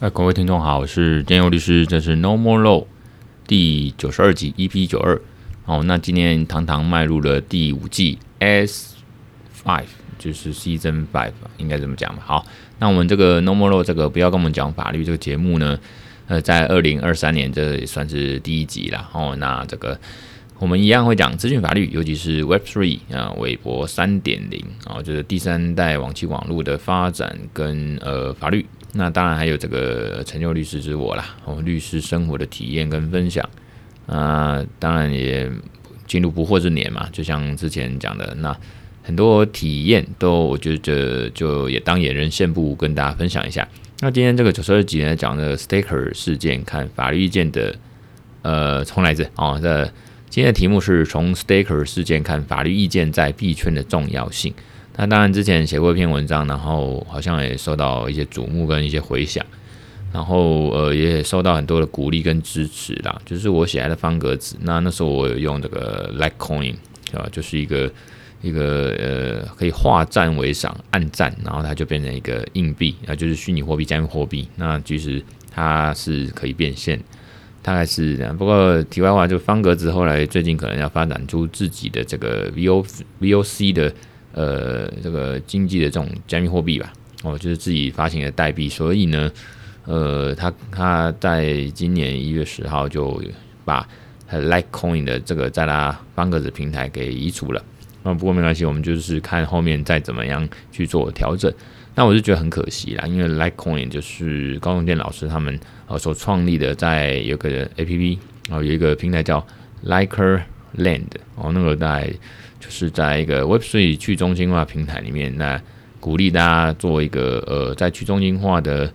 哎，各位听众好，我是建佑律师，这是 No More Law 第九十二集 EP 九二。好，那今天堂堂迈入了第五季 S Five，就是 Season Five，应该这么讲吧？好，那我们这个 No More Law 这个不要跟我们讲法律这个节目呢，呃，在二零二三年这也算是第一集了。哦，那这个我们一样会讲资讯法律，尤其是 Web Three 啊，韦伯三点零啊，就是第三代网际网络的发展跟呃法律。那当然还有这个成就律师之我啦，哦，律师生活的体验跟分享啊、当然也进入不惑之年嘛，就像之前讲的，那很多体验都我觉得就也当野人献步跟大家分享一下。那今天这个九十二集呢，讲的 Staker 事件看法律意见的，呃，重来一次哦，这今天的题目是从 Staker 事件看法律意见在币圈的重要性。那当然，之前写过一篇文章，然后好像也受到一些瞩目跟一些回响，然后呃也受到很多的鼓励跟支持啦。就是我写来的方格子，那那时候我有用这个 Litecoin 啊，就是一个一个呃可以化赞为赏，按赞，然后它就变成一个硬币啊，就是虚拟货币加密货币。那其实它是可以变现，大概是这样。不过题外话，就方格子后来最近可能要发展出自己的这个 VO VOC 的。呃，这个经济的这种加密货币吧，哦，就是自己发行的代币，所以呢，呃，他他在今年一月十号就把 Litecoin 的这个在他方格子平台给移除了。那不过没关系，我们就是看后面再怎么样去做调整。那我就觉得很可惜啦，因为 Litecoin 就是高中健老师他们呃所创立的，在有个 APP 然后，有一个平台叫 Liker Land 哦，那个在。就是在一个 Web3 去中心化平台里面，那鼓励大家做一个呃，在去中心化的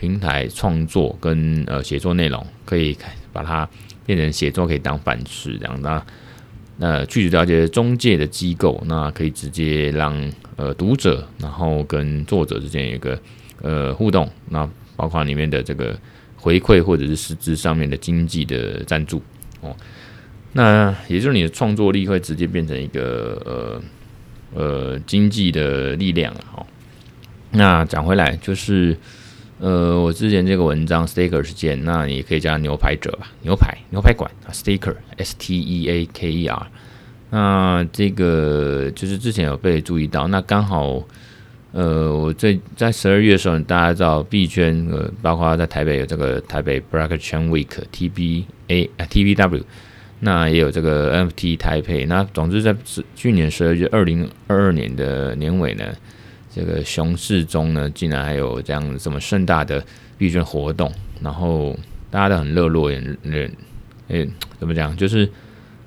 平台创作跟呃写作内容，可以把它变成写作可以当饭吃这样。那那去了解中介的机构，那可以直接让呃读者然后跟作者之间有一个呃互动，那包括里面的这个回馈或者是实质上面的经济的赞助哦。那也就是你的创作力会直接变成一个呃呃经济的力量啊。好，那讲回来就是呃我之前这个文章 Staker 事件，那也可以叫牛排者吧，牛排牛排馆啊 Staker S T E A K E R。那这个就是之前有被注意到，那刚好呃我最在十二月的时候，大家知道币圈呃包括在台北有这个台北 Blockchain Week T B A T B W。那也有这个 NFT 台北，那总之在去年十二月二零二二年的年尾呢，这个熊市中呢，竟然还有这样这么盛大的币圈活动，然后大家都很热络，也诶怎么讲，就是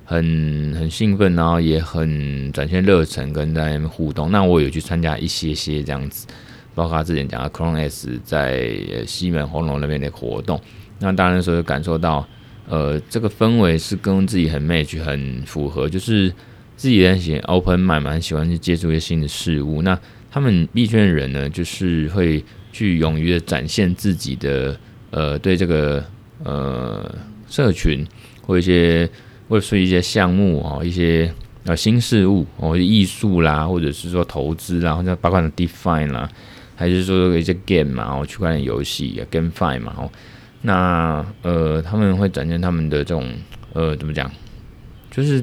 很很兴奋，然后也很展现热忱，跟在那边互动。那我有去参加一些些这样子，包括他之前讲的 Clone S 在西门红楼那边的活动，那当然说感受到。呃，这个氛围是跟自己很 match，很符合，就是自己很喜欢 open mind，蛮喜欢去接触一些新的事物。那他们币圈的人呢，就是会去勇于的展现自己的呃，对这个呃社群或一些或者是一些项目哦，一些呃新事物哦，艺术啦，或者是说投资啦，或者包括 define 啦，还是说一些 game 嘛，哦，区块链游戏 GameFi 嘛，哦。那呃，他们会展现他们的这种呃，怎么讲？就是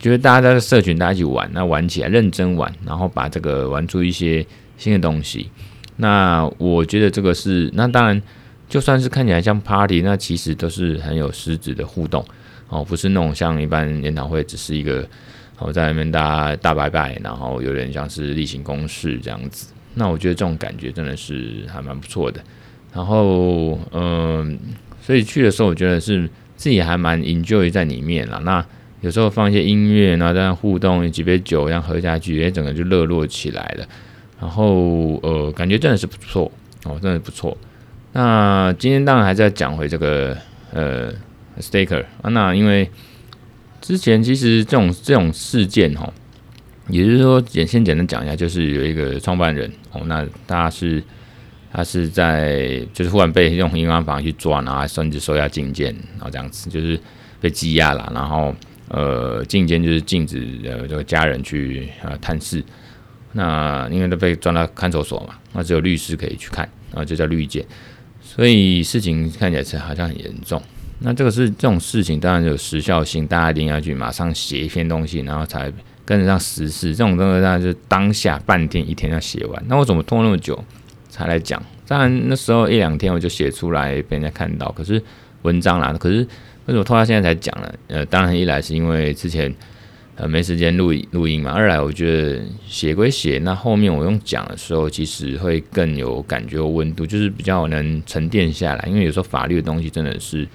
觉得大家在社群，大家一起玩，那玩起来认真玩，然后把这个玩出一些新的东西。那我觉得这个是，那当然就算是看起来像 party，那其实都是很有实质的互动哦，不是那种像一般研讨会，只是一个哦在外面大家大拜拜，然后有点像是例行公事这样子。那我觉得这种感觉真的是还蛮不错的。然后，嗯、所以去的时候，我觉得是自己还蛮 enjoy 在里面了。那有时候放一些音乐，然后这样互动，几杯酒这样喝下去，哎，整个就热络起来了。然后，呃，感觉真的是不错哦，真的不错。那今天当然还是要讲回这个呃，Staker 啊。那因为之前其实这种这种事件哈，也就是说简先简单讲一下，就是有一个创办人哦，那大家是。他是在就是忽然被用银行房去抓，然后甚至收押禁见，然后这样子就是被羁押了，然后呃禁见就是禁止呃这个家人去呃探视，那因为都被抓到看守所嘛，那只有律师可以去看，然后就叫律见，所以事情看起来是好像很严重。那这个是这种事情，当然有时效性，大家一定要去马上写一篇东西，然后才跟得上时事。这种东西当然就是当下半天一天要写完。那我怎么拖那么久才来讲？当然那时候一两天我就写出来被人家看到，可是文章啦，可是为什么拖到现在才讲呢？呃，当然一来是因为之前。呃，没时间录录音嘛。二来，我觉得写归写，那后面我用讲的时候，其实会更有感觉温度，就是比较能沉淀下来。因为有时候法律的东西真的是，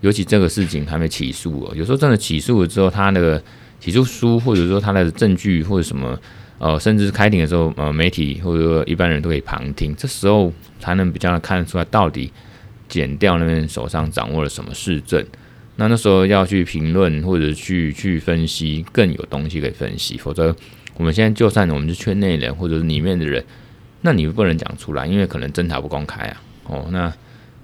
尤其这个事情还没起诉哦，有时候真的起诉了之后，他那个起诉书或者说他的证据或者什么，呃，甚至开庭的时候，呃，媒体或者说一般人都可以旁听，这时候才能比较看得出来到底检调那边手上掌握了什么事证。那那时候要去评论或者去去分析，更有东西可以分析。否则，我们现在就算我们是圈内人或者是里面的人，那你不能讲出来，因为可能侦查不公开啊。哦，那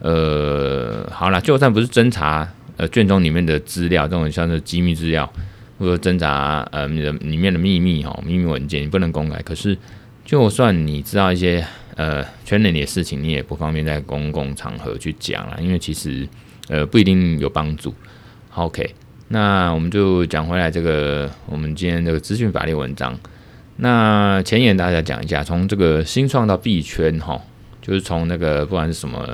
呃，好了，就算不是侦查呃卷宗里面的资料，这种像是机密资料，或者挣扎呃你的里面的秘密哈、哦、秘密文件，你不能公开。可是，就算你知道一些呃圈内的事情，你也不方便在公共场合去讲了，因为其实。呃，不一定有帮助。OK，那我们就讲回来这个，我们今天这个资讯法律文章。那前言大家讲一下，从这个新创到币圈哈，就是从那个不管是什么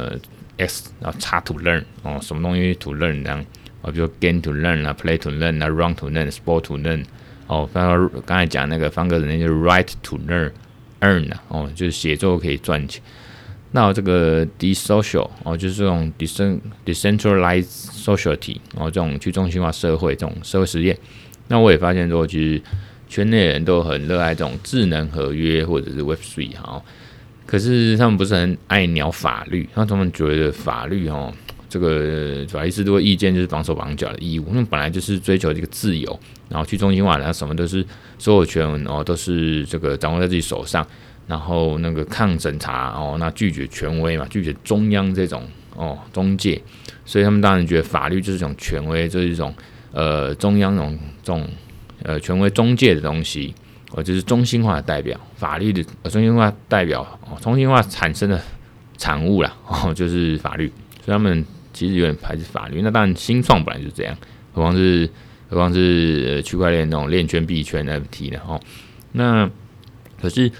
X 然后 X to learn 哦，什么东西 to learn 这样啊，比如 game to learn 啊，play to learn 啊，run to learn，sport to learn 哦，刚刚才讲那个方格子那就 write to learn，earn 啊，哦，就是写作可以赚钱。那这个 desocial 哦，就是这种 decentralized society 哦，这种去中心化社会这种社会实验。那我也发现说，其实圈内人都很热爱这种智能合约或者是 Web3 哈，可是他们不是很爱鸟法律，那他们觉得法律哦，这个法律制度意见就是绑手绑脚的义务，那本来就是追求这个自由，然后去中心化，然后什么都是所有权哦，都是这个掌握在自己手上。然后那个抗审查哦，那拒绝权威嘛，拒绝中央这种哦中介，所以他们当然觉得法律就是一种权威，就是一种呃中央那种这种呃权威中介的东西，哦就是中心化的代表，法律的中心化代表哦，中心化产生的产物啦哦，就是法律，所以他们其实有点排斥法律。那当然新创本来就是这样，何况是何况是区块链那种链圈币圈 FT 的哦，那可是。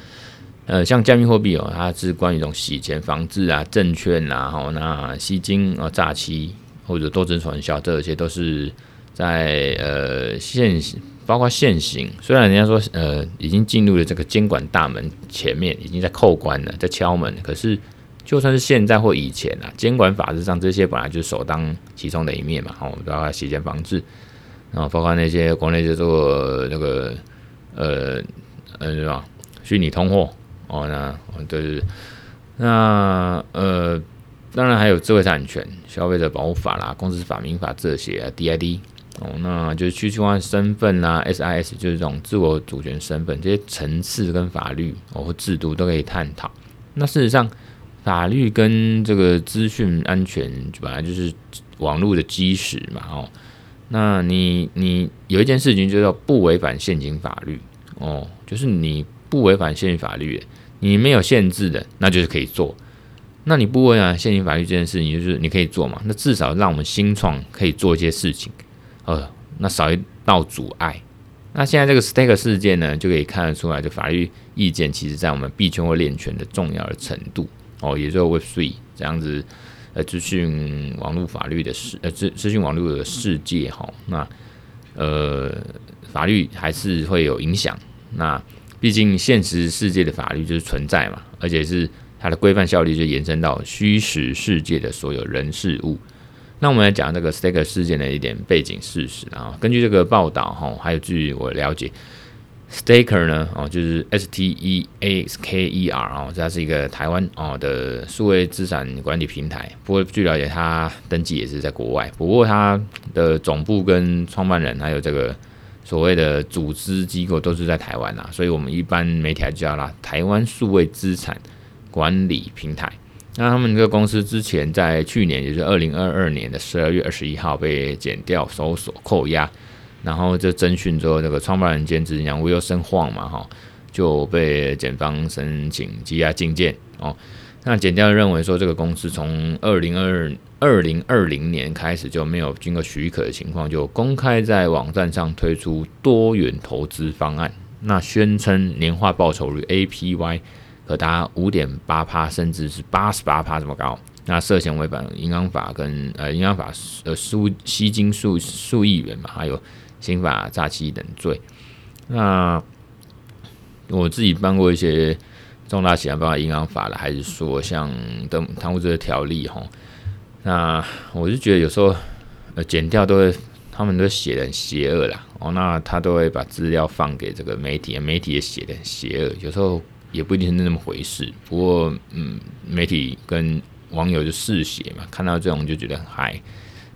呃，像加密货币哦，它是关于一种洗钱防治啊、证券啊，吼，那吸金啊、诈欺或者多层传销，这些都是在呃现行，包括现行。虽然人家说呃已经进入了这个监管大门前面，已经在扣关了，在敲门，可是就算是现在或以前啊，监管法制上这些本来就是首当其冲的一面嘛，吼，包括洗钱防治，然后包括那些国内就做那个呃呃是吧，虚拟通货。哦，那对对对，那呃，当然还有智慧产权、消费者保护法啦、公司法、民法这些啊，DID 哦，那就是去中心化身份啦，SIS 就是这种自我主权身份这些层次跟法律哦或制度都可以探讨。那事实上，法律跟这个资讯安全本来就是网络的基石嘛，哦，那你你有一件事情就叫不违反现行法律哦，就是你。不违反现行法律，你没有限制的，那就是可以做。那你不违反现行法律这件事情，就是你可以做嘛？那至少让我们新创可以做一些事情，呃，那少一道阻碍。那现在这个 stake 事件呢，就可以看得出来，就法律意见其实在我们币圈或链圈的重要的程度哦，也就是 Web3 这样子呃资讯网络法律的世呃资资讯网络的世界哈、哦。那呃法律还是会有影响。那毕竟，现实世界的法律就是存在嘛，而且是它的规范效力就延伸到虚实世界的所有人事物。那我们来讲这个 Staker 事件的一点背景事实啊。根据这个报道哈，还有据我了解，Staker 呢哦，就是 S T E A S K E R 哦，它是一个台湾哦的数位资产管理平台。不过据了解，它登记也是在国外。不过它的总部跟创办人还有这个。所谓的组织机构都是在台湾啦，所以我们一般媒体还叫啦台湾数位资产管理平台。那他们这个公司之前在去年，也就是二零二二年的十二月二十一号被剪掉、搜索、扣押，然后这侦讯之后，那个创办人兼执行长 Wilson 晃嘛，哈，就被检方申请羁押禁见哦。那检调认为说，这个公司从二零二二零二零年开始就没有经过许可的情况，就公开在网站上推出多元投资方案，那宣称年化报酬率 APY 可达五点八趴，甚至是八十八趴这么高。那涉嫌违反银行法跟呃银行法呃数吸金数数亿元嘛，还有刑法诈欺等罪。那我自己办过一些。重大企业包括银行法了，还是说像等贪污罪条例哈？那我就觉得有时候呃，检调都会他们都写的很邪恶啦哦，那他都会把资料放给这个媒体，媒体也写的很邪恶，有时候也不一定是那么回事。不过嗯，媒体跟网友就嗜血嘛，看到这种就觉得很嗨，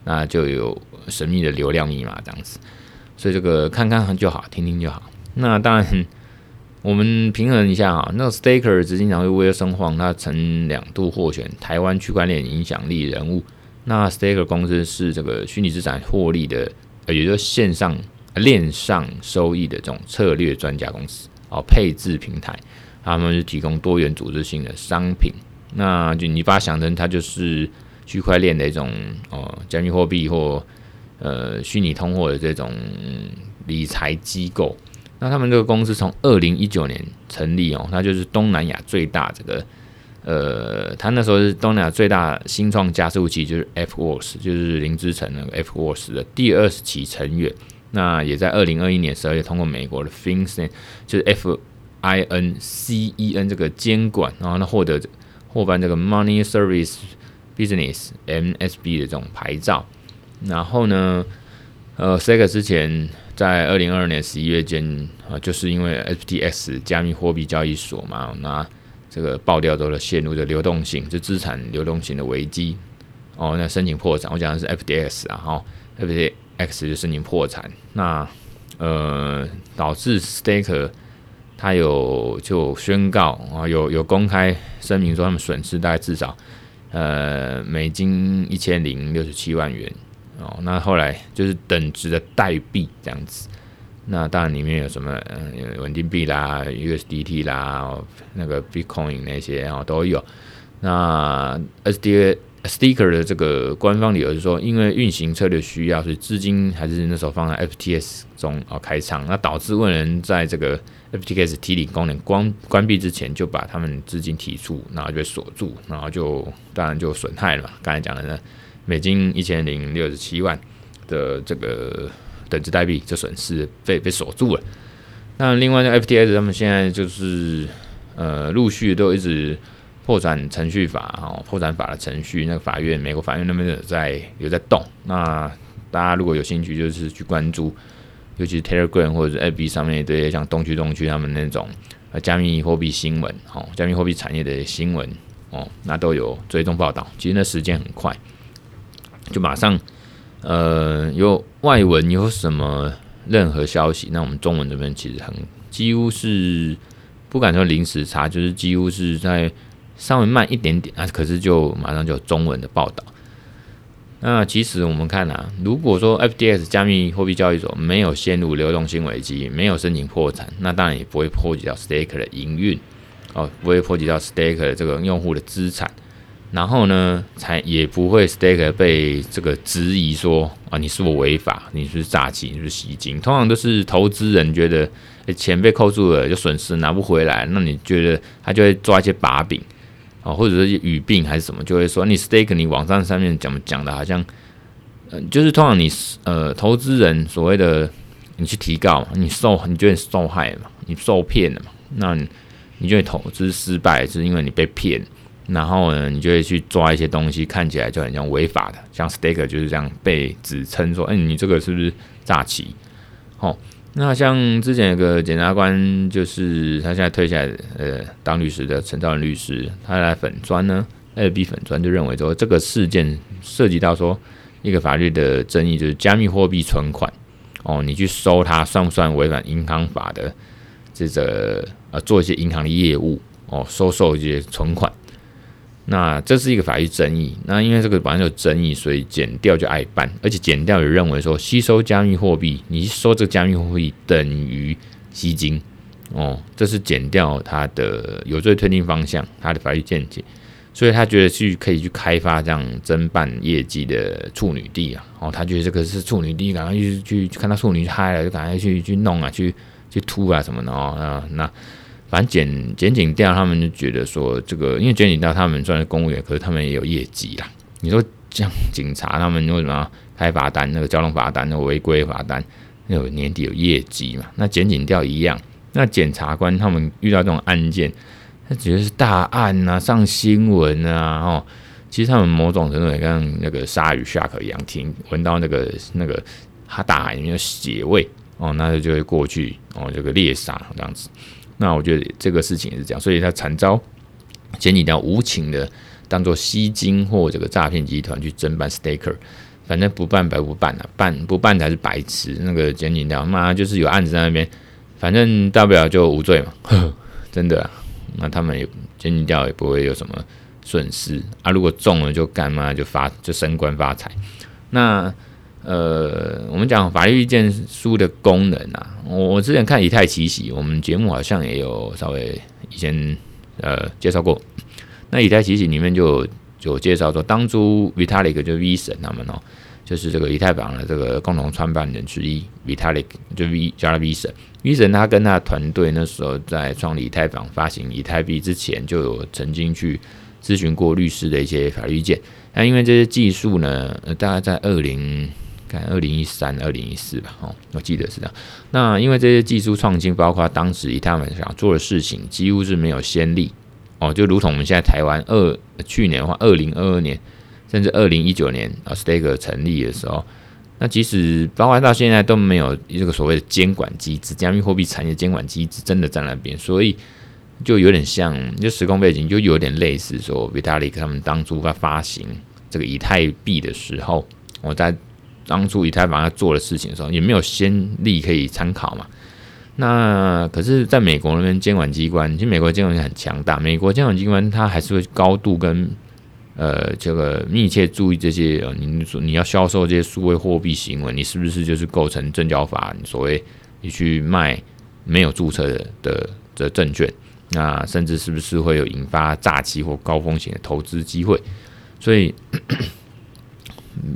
那就有神秘的流量密码这样子，所以这个看看就好，听听就好。那当然。我们平衡一下啊，那 Staker 执行长是威尔森黄，他曾两度获选台湾区块链影响力人物。那 Staker 公司是这个虚拟资产获利的，呃，也就是线上链上收益的这种策略专家公司哦，配置平台，他们是提供多元组织性的商品。那就你把它想成它就是区块链的一种哦，加密货币或呃虚拟通货的这种理财机构。那他们这个公司从二零一九年成立哦，那就是东南亚最大这个，呃，它那时候是东南亚最大新创加速器，就是 FWorks，就是林之晨那个 FWorks 的第二十期成员。那也在二零二一年十二月通过美国的 FinCEN，就是 F I N C E N 这个监管，然后呢获得获颁这个 Money Service Business M S B 的这种牌照。然后呢，呃，Staker 之前。在二零二二年十一月间啊，就是因为 FTX 加密货币交易所嘛，那这个爆掉之后陷入的流动性，就资产流动性的危机哦，那申请破产。我讲的是 FTX 啊，哈，FTX 就申请破产，那呃导致 Staker 他有就宣告啊，有有公开声明说他们损失大概至少呃美金一千零六十七万元。哦，那后来就是等值的代币这样子，那当然里面有什么，嗯，稳定币啦、USDT 啦、那个 Bitcoin 那些哦都有。那 SDA Sticker 的这个官方理由是说，因为运行策略需要，所以资金还是那时候放在 FTS 中哦开仓，那导致未能在这个 FTS 提领功能关关闭之前就把他们资金提出，然后就锁住，然后就当然就损害了嘛。刚才讲的呢。美金一千零六十七万的这个等值代币，这损失被被锁住了。那另外呢，FTS 他们现在就是呃陆续都一直破产程序法哦，破产法的程序，那个法院美国法院那边有在有在动。那大家如果有兴趣，就是去关注，尤其是 Telegram 或者是 FB 上面这些像东区东区他们那种呃加密货币新闻哦，加密货币产业的新闻哦，那都有追踪报道。其实那时间很快。就马上，呃，有外文有什么任何消息，那我们中文这边其实很几乎是不敢说临时差，就是几乎是在稍微慢一点点啊，可是就马上就有中文的报道。那其实我们看啊，如果说 FDS 加密货币交易所没有陷入流动性危机，没有申请破产，那当然也不会波及到 Staker 的营运哦，不会波及到 Staker 的这个用户的资产。然后呢，才也不会 stake 被这个质疑说啊，你是否违法？你是不是诈欺？你是不是吸金？通常都是投资人觉得钱被扣住了，就损失拿不回来，那你觉得他就会抓一些把柄啊，或者是语病还是什么，就会说你 stake 你网站上面讲讲的好像，呃，就是通常你呃投资人所谓的你去提告，你受你觉得你受害嘛，你受骗了嘛，那你，你觉得投资失败是因为你被骗。然后呢，你就会去抓一些东西，看起来就很像违法的，像 Staker 就是这样被指称说，哎，你这个是不是诈欺？哦，那像之前有个检察官，就是他现在退下来，呃，当律师的陈兆仁律师，他来粉砖呢，FB 粉砖就认为说，这个事件涉及到说一个法律的争议，就是加密货币存款，哦，你去收它算不算违反银行法的这个呃，做一些银行的业务，哦，收受一些存款。那这是一个法律争议，那因为这个本来就争议，所以减掉就爱办，而且减掉也认为说，吸收加密货币，你收这个加密货币等于吸金，哦，这是减掉它的有罪推定方向，它的法律见解，所以他觉得去可以去开发这样侦办业绩的处女地啊，哦，他觉得这个是处女地，赶快去去看到处女嗨了，就赶快去去弄啊，去去突啊什么的哦，啊，那反正检检警调他们就觉得说这个，因为检警调他们算是公务员，可是他们也有业绩啦。你说这样警察他们为什么开罚单？那个交通罚单、那违规罚单，那有年底有业绩嘛？那检警调一样，那检察官他们遇到这种案件。他觉得是大案呐、啊，上新闻啊，哦，其实他们某种程度也跟那个鲨鱼下口一样，听闻到那个那个他大海里面的血味哦，那就就会过去哦，这个猎杀这样子。那我觉得这个事情也是这样，所以他惨遭检警调无情的当做吸金或这个诈骗集团去侦办 staker，反正不办白不办啊，办不办才是白痴。那个检警调妈就是有案子在那边，反正大不了就无罪嘛，呵 真的、啊。那他们也检警调也不会有什么损失啊，如果中了就干嘛就发就升官发财。那呃，我们讲法律意见书的功能啊，我我之前看以太奇袭，我们节目好像也有稍微以前呃介绍过。那以太奇袭里面就就介绍说，当初 Vitalik 就 V 神他们哦。就是这个以太坊的这个共同创办人之一，Vitalik 就 V 加了 V 神，V 神他跟他团队那时候在创立以太坊、发行以太币之前，就有曾经去咨询过律师的一些法律意见。那因为这些技术呢，呃大概在二零看二零一三、二零一四吧，哦，我记得是这样。那因为这些技术创新，包括当时以太坊想做的事情，几乎是没有先例哦，就如同我们现在台湾二去年的话，二零二二年。甚至二零一九年啊，Staker 成立的时候，那即使包括到现在都没有这个所谓的监管机制，加密货币产业监管机制真的在那边，所以就有点像，就时空背景就有点类似说，Vitalik 他们当初在发行这个以太币的时候，我在当初以太坊要做的事情的时候，也没有先例可以参考嘛。那可是在美国那边监管机关，其实美国监管很强大，美国监管机关它还是会高度跟。呃，这个密切注意这些，呃，你说你要销售这些数位货币行为，你是不是就是构成证交法？你所谓你去卖没有注册的的的证券，那甚至是不是会有引发诈欺或高风险的投资机会？所以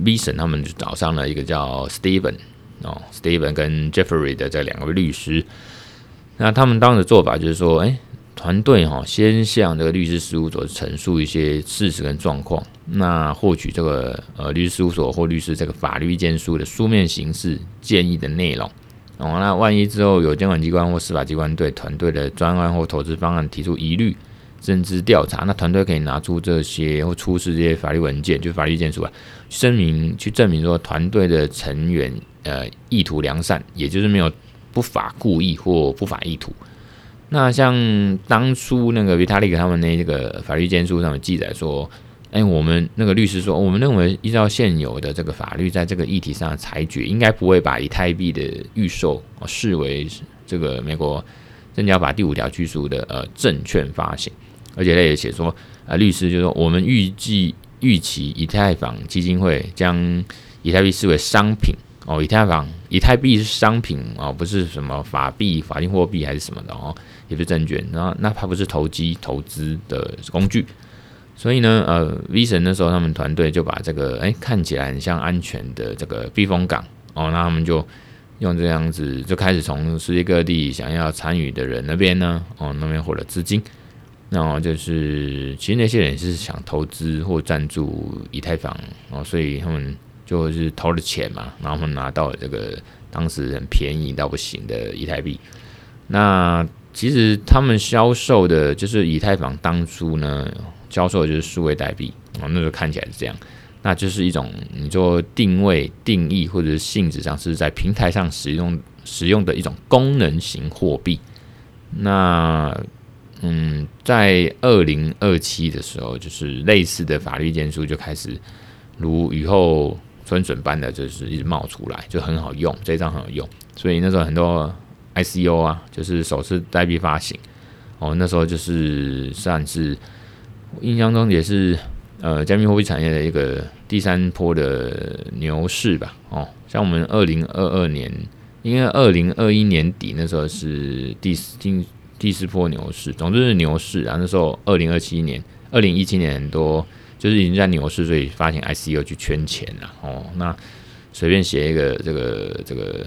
Vison 他们就找上了一个叫 Steven 哦，Steven 跟 Jeffrey 的这两位律师，那他们当时做法就是说，哎。团队哈，先向这个律师事务所陈述一些事实跟状况，那获取这个呃律师事务所或律师这个法律意见书的书面形式建议的内容。哦，那万一之后有监管机关或司法机关对团队的专案或投资方案提出疑虑，甚至调查，那团队可以拿出这些或出示这些法律文件，就法律意见书啊，声明去证明说团队的成员呃意图良善，也就是没有不法故意或不法意图。那像当初那个 Vitalik 他们那个法律意见书上面记载说，哎、我们那个律师说，我们认为依照现有的这个法律，在这个议题上的裁决，应该不会把以太币的预售视为这个美国证交法第五条拘束的呃证券发行，而且他也写说，呃，律师就说，我们预计预期以太坊基金会将以太币视为商品。哦，以太坊、以太币是商品哦，不是什么法币、法定货币还是什么的哦，也不是证券，然后那它不是投机投资的工具，所以呢，呃，V 神那时候他们团队就把这个哎看起来很像安全的这个避风港哦，那他们就用这样子就开始从世界各地想要参与的人那边呢，哦那边获得资金，那就是其实那些人是想投资或赞助以太坊然哦，所以他们。就是投了钱嘛，然后他们拿到了这个当时很便宜到不行的以太币。那其实他们销售的，就是以太坊当初呢销售就是数位代币啊，那时候看起来是这样，那就是一种你说定位、定义或者是性质上是在平台上使用使用的一种功能型货币。那嗯，在二零二七的时候，就是类似的法律意见书就开始如雨后。春笋般的就是一直冒出来，就很好用，这张很好用，所以那时候很多 ICO 啊，就是首次代币发行，哦，那时候就是算是印象中也是呃加密货币产业的一个第三波的牛市吧，哦，像我们二零二二年，因为二零二一年底那时候是第四第第四波牛市，总之是牛市啊，那时候二零二七年。二零一七年很多就是已经在牛市，所以发行 ICO 去圈钱了哦。那随便写一个这个这个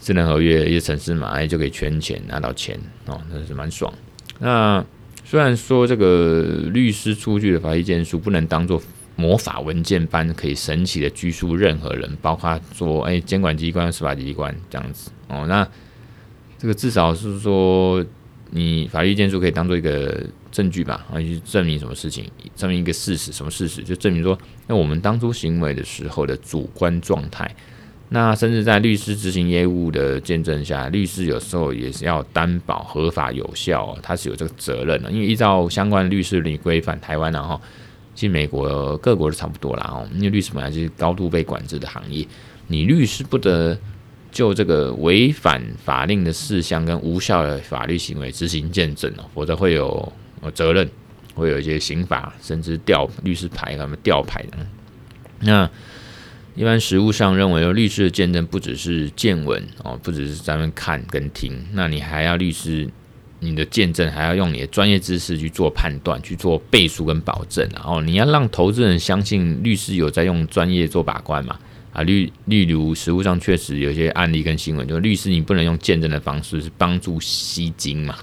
智能合约一些程式码，哎，就可以圈钱拿到钱哦，那是蛮爽。那虽然说这个律师出具的法律意见书不能当做魔法文件般可以神奇的拘束任何人，包括说哎监管机关、司法机关这样子哦。那这个至少是说，你法律意见书可以当做一个证据吧，啊，去证明什么事情，证明一个事实，什么事实？就证明说，那我们当初行为的时候的主观状态。那甚至在律师执行业务的见证下，律师有时候也是要担保合法有效，他是有这个责任的。因为依照相关律师伦理规范，台湾然后其实美国各国都差不多啦哦。因为律师本来就是高度被管制的行业，你律师不得就这个违反法令的事项跟无效的法律行为执行见证哦，否则会有责任，会有一些刑罚，甚至吊律师牌，他们吊牌的。那一般实务上认为，律师的见证不只是见闻哦，不只是咱们看跟听，那你还要律师你的见证还要用你的专业知识去做判断、去做背书跟保证，然后你要让投资人相信律师有在用专业做把关嘛？啊，例例如实务上确实有些案例跟新闻，就是律师你不能用见证的方式是帮助吸金嘛？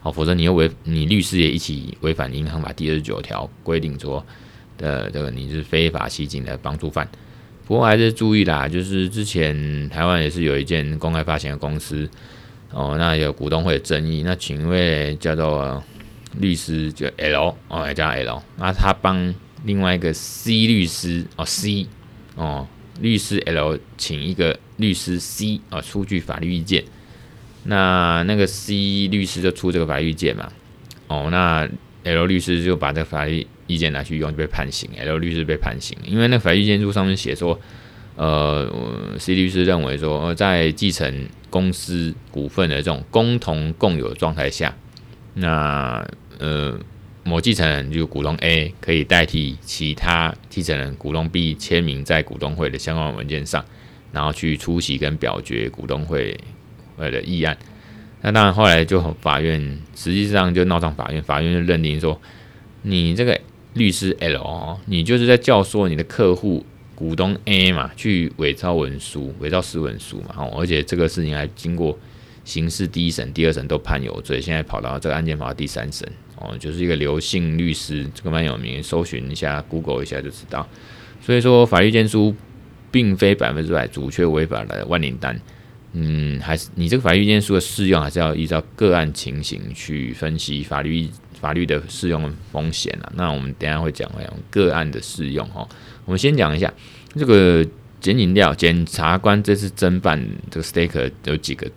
哦，否则你又违你律师也一起违反银行法第二十九条规定说的这个你是非法吸金的帮助犯。不过还是注意啦，就是之前台湾也是有一件公开发行的公司哦，那有股东会的争议，那请一位叫做律师就 L 哦，也叫 L，那他帮另外一个 C 律师哦 C 哦律师 L 请一个律师 C 啊出具法律意见，那那个 C 律师就出这个法律意见嘛，哦那 L 律师就把这个法律。意见拿去用就被判刑，L 律师被判刑，因为那法律意见书上面写说，呃，C 律师认为说，在继承公司股份的这种共同共有状态下，那呃某继承人就股东 A 可以代替其他继承人股东 B 签名在股东会的相关文件上，然后去出席跟表决股东会的议案。那当然后来就法院实际上就闹上法院，法院就认定说，你这个。律师 L 哦，你就是在教唆你的客户股东 A 嘛，去伪造文书、伪造私文书嘛，哦，而且这个事情还经过刑事第一审、第二审都判有罪，现在跑到这个案件跑到第三审哦，就是一个刘姓律师，这个蛮有名，搜寻一下、Google 一下就知道。所以说，法律意见书并非百分之百阻却违法的万灵丹，嗯，还是你这个法律意见书的适用，还是要依照个案情形去分析法律。法律的适用风险啊，那我们等下会讲会讲个案的适用哈。我们先讲一下这个检警调检察官这次侦办这个 Staker 有几个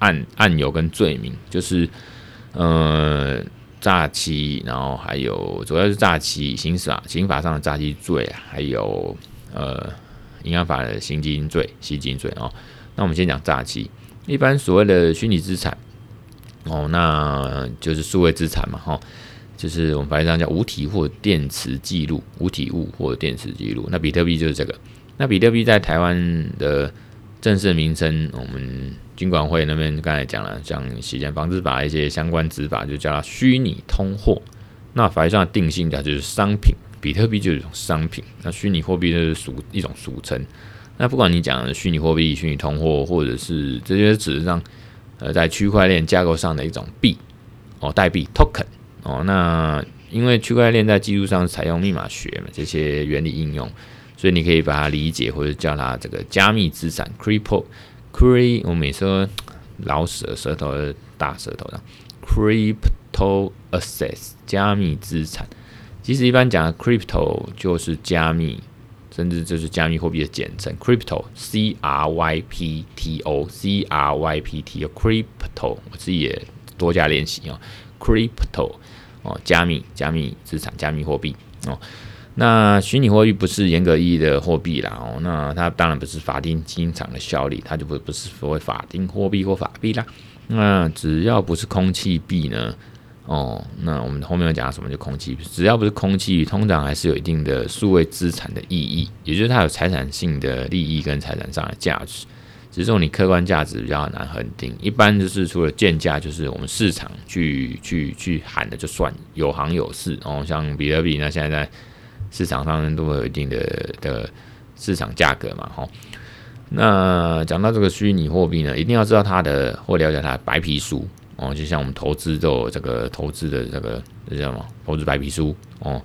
案案由跟罪名，就是呃诈欺，然后还有主要是诈欺刑法刑法上的诈欺罪啊，还有呃银行法的吸金罪吸金罪哦。那我们先讲诈欺，一般所谓的虚拟资产。哦，那就是数位资产嘛，哈，就是我们法律上叫无体或电磁记录，无体物或电磁记录。那比特币就是这个。那比特币在台湾的正式名称，我们金管会那边刚才讲了，像洗钱防治法一些相关执法，就叫它虚拟通货。那法律上的定性它就是商品，比特币就是一种商品。那虚拟货币就是俗一种俗称。那不管你讲虚拟货币、虚拟通货，或者是这些只是让。呃，在区块链架构上的一种币哦，代币 token 哦，那因为区块链在技术上采用密码学嘛，这些原理应用，所以你可以把它理解或者叫它这个加密资产 crypto Cry，我每次说老舌舌头的大舌头的 crypto assets 加密资产，其实一般讲的 crypto 就是加密。甚至就是加密货币的简称，crypto，c r y p t o，c r y p t o，crypto，我自己也多加练习哦，crypto，哦，加密加密资产，加密货币哦。那虚拟货币不是严格意义的货币啦哦，那它当然不是法定经常的效力，它就不不是所谓法定货币或法币啦。那只要不是空气币呢？哦，那我们后面要讲什么？就空气币，只要不是空气，通常还是有一定的数位资产的意义，也就是它有财产性的利益跟财产上的价值。只是说你客观价值比较难恒定。一般就是除了鉴价，就是我们市场去去去喊的就算有行有市哦。像比特币，那现在在市场上都会有一定的的市场价格嘛，哈。那讲到这个虚拟货币呢，一定要知道它的或了解它的白皮书哦。就像我们投资都有这个投资的这个这叫什么？投资白皮书哦。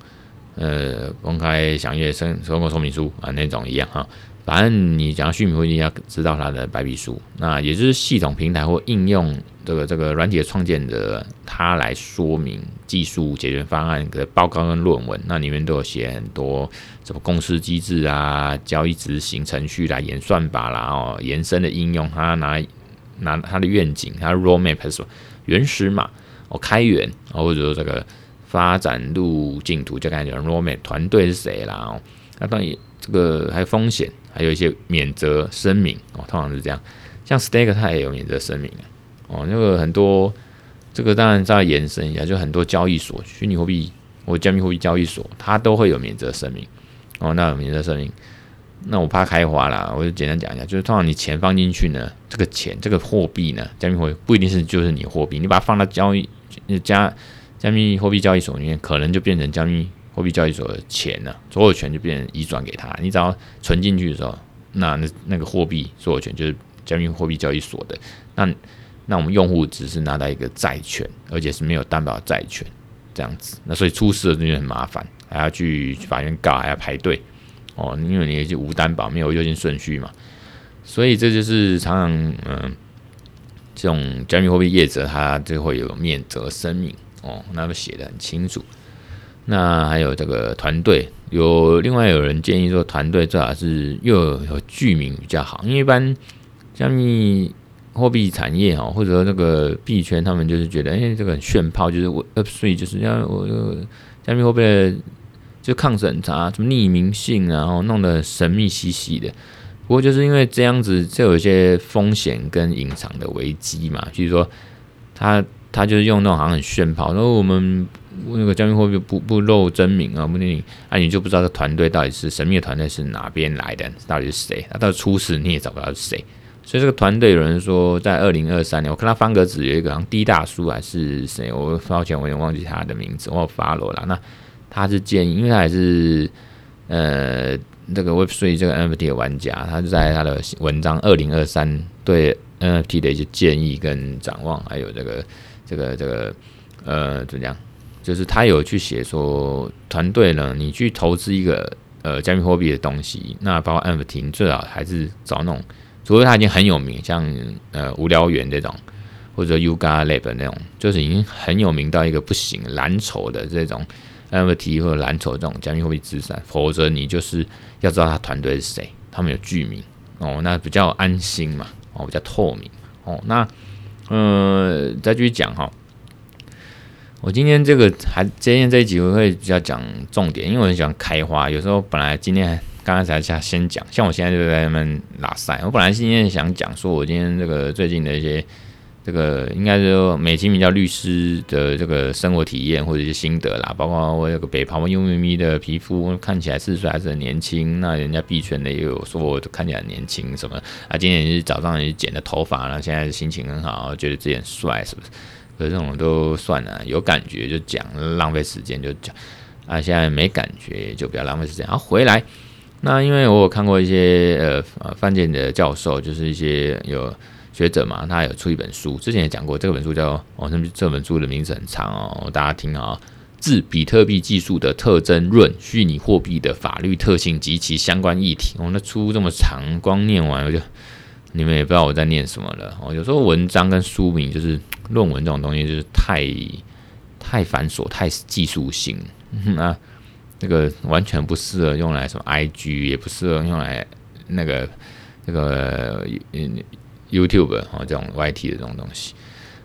呃，公开详阅申收购说明书啊，那种一样哈。反正你讲虚拟货币，要知道它的白皮书，那也就是系统平台或应用这个这个软体的创建者，他来说明技术解决方案的报告跟论文，那里面都有写很多什么公司机制啊、交易执行程序啦、演算法啦、哦延伸的应用，他拿拿他的愿景，他 roadmap 是什么原始码哦开源，或者说这个。发展路径图就看讲 roadmap 团队是谁啦哦，那当然这个还有风险，还有一些免责声明哦，通常是这样。像 Stake 它也有免责声明哦，那个很多这个当然再延伸一下，就很多交易所虚拟货币或加密货币交易所，它都会有免责声明哦。那免责声明，那我怕开花啦，我就简单讲一下，就是通常你钱放进去呢，这个钱这个货币呢，加密货币不一定是就是你货币，你把它放到交易加。加密货币交易所里面可能就变成加密货币交易所的钱呢，所有权就变成移转给他。你只要存进去的时候，那那那个货币所有权就是加密货币交易所的。那那我们用户只是拿到一个债权，而且是没有担保债权这样子。那所以出事了就很麻烦，还要去法院告，还要排队哦，因为你也就无担保，没有优先顺序嘛。所以这就是常常嗯，这种加密货币业者他就会有免责声明。哦，那个写的很清楚。那还有这个团队，有另外有人建议说，团队最好是又有，有具名比较好，因为一般加密货币产业哈，或者说那个币圈，他们就是觉得，哎、这个很炫炮，就是我呃，所以就是要我这个加密货币就抗审查，什么匿名性，然后弄得神秘兮兮的。不过就是因为这样子，就有一些风险跟隐藏的危机嘛，就是说他。他就是用那种好像很炫炮，然后我们那个加密货币不不露真名啊，不你啊，你就不知道这团队到底是神秘的团队是哪边来的，到底是谁？他到出事你也找不到是谁。所以这个团队有人说，在二零二三年，我看他方格子有一个好像 D 大叔还是谁，我抱歉，我有点忘记他的名字，我 follow 了。那他是建议，因为他也是呃这个 Web3 这个 NFT 的玩家，他就在他的文章二零二三对 NFT 的一些建议跟展望，还有这个。这个这个呃，怎么讲？就是他有去写说，团队呢，你去投资一个呃加密货币的东西，那包括 NFT，你最好还是找那种，除非他已经很有名，像呃无聊猿这种，或者 Yuga Lab 那种，就是已经很有名到一个不行蓝筹的这种 NFT 或者蓝筹这种加密货币资产，否则你就是要知道他团队是谁，他们有剧名哦，那比较安心嘛，哦，比较透明哦，那。呃，再继续讲哈。我今天这个还今天这一集我会比较讲重点，因为我很喜欢开花。有时候本来今天刚刚才想先讲，像我现在就在那边拉塞。我本来今天想讲说，我今天这个最近的一些。这个应该是说美其名叫律师的这个生活体验或者一些心得啦，包括我有个北跑幽咪咪的皮肤看起来四十岁还是很年轻，那人家币圈的也有说我看起来很年轻什么啊，今天也是早上也剪了头发，然后现在心情很好，觉得自己很帅，是不是？可是这种都算了，有感觉就讲，浪费时间就讲啊，现在没感觉就不要浪费时间。然后回来，那因为我有看过一些呃犯贱的教授，就是一些有。学者嘛，他有出一本书，之前也讲过，这本书叫哦，这这本书的名字很长哦，大家听啊，自比特币技术的特征论：虚拟货币的法律特性及其相关议题。哦，那出这么长，光念完我就你们也不知道我在念什么了。哦，有时候文章跟书名就是论文这种东西，就是太太繁琐、太技术性，那 那个完全不适合用来什么 IG，也不适合用来那个那个嗯。YouTube 哦，这种 YT 的这种东西，